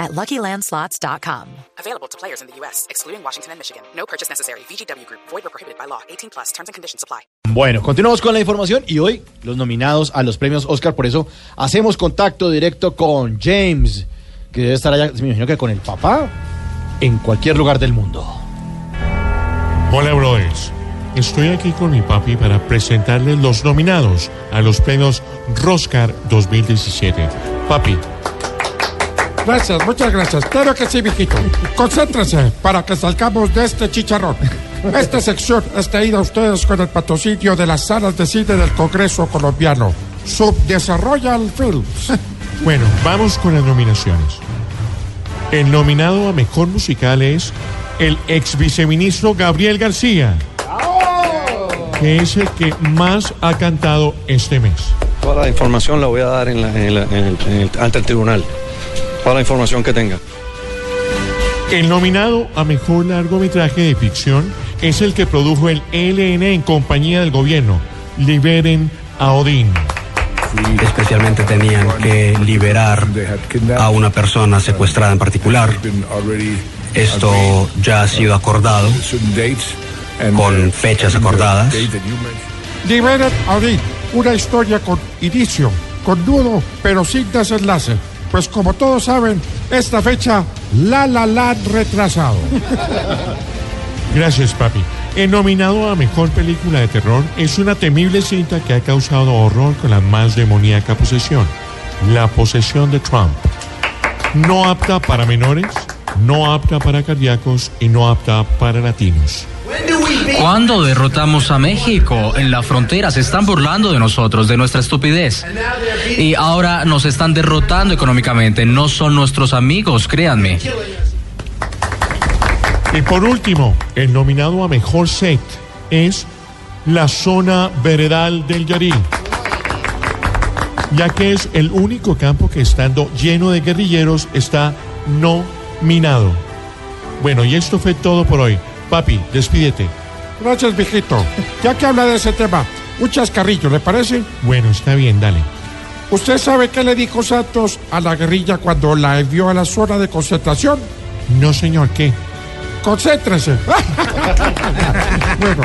at LuckyLandSlots.com. Available to players in the U.S., excluding Washington and Michigan. No purchase necessary. VGW Group. Void or prohibited by law. 18 plus. Terms and conditions apply. Bueno, continuamos con la información y hoy los nominados a los premios Oscar, por eso hacemos contacto directo con James, que debe estar allá, me imagino que con el papá, en cualquier lugar del mundo. Hola, brothers. Estoy aquí con mi papi para presentarles los nominados a los premios Roscar 2017. Papi, Gracias, muchas gracias. Claro que sí, viejito. Concéntrese para que salgamos de este chicharrón. Esta sección está ida a ustedes con el patrocinio de las salas de cine del Congreso colombiano. Subdesarrollan Films. bueno, vamos con las nominaciones. El nominado a mejor musical es el ex viceministro Gabriel García, que es el que más ha cantado este mes. Toda la información la voy a dar en la- en la- en el- en el- ante el tribunal. Toda la información que tenga. El nominado a mejor largometraje de ficción es el que produjo el ELN en compañía del gobierno. Liberen a Odín. especialmente tenían que liberar a una persona secuestrada en particular. Esto ya ha sido acordado con fechas acordadas. Liberen Audit, una historia con inicio, con nudo, pero sin desenlace. Pues como todos saben, esta fecha la la la retrasado. Gracias, papi. El nominado a mejor película de terror es una temible cinta que ha causado horror con la más demoníaca posesión: La posesión de Trump. No apta para menores, no apta para cardíacos y no apta para latinos. ¿Cuándo derrotamos a México? En la frontera se están burlando de nosotros, de nuestra estupidez. Y ahora nos están derrotando económicamente. No son nuestros amigos, créanme. Y por último, el nominado a mejor set es la zona veredal del Yarí, ya que es el único campo que estando lleno de guerrilleros está nominado. Bueno, y esto fue todo por hoy. Papi, despídete. Gracias, viejito. Ya que habla de ese tema, un chascarrillo, ¿le parece? Bueno, está bien, dale. ¿Usted sabe qué le dijo Santos a la guerrilla cuando la envió a la zona de concentración? No, señor, ¿qué? Concéntrese. bueno,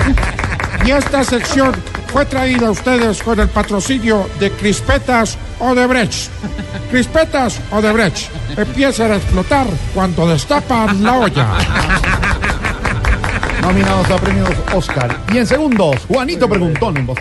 y esta sección fue traída a ustedes con el patrocinio de Crispetas Odebrecht. Crispetas Odebrecht empiezan a explotar cuando destapan la olla. Nominados a premios Oscar. Y en segundos, Juanito Preguntón en voz.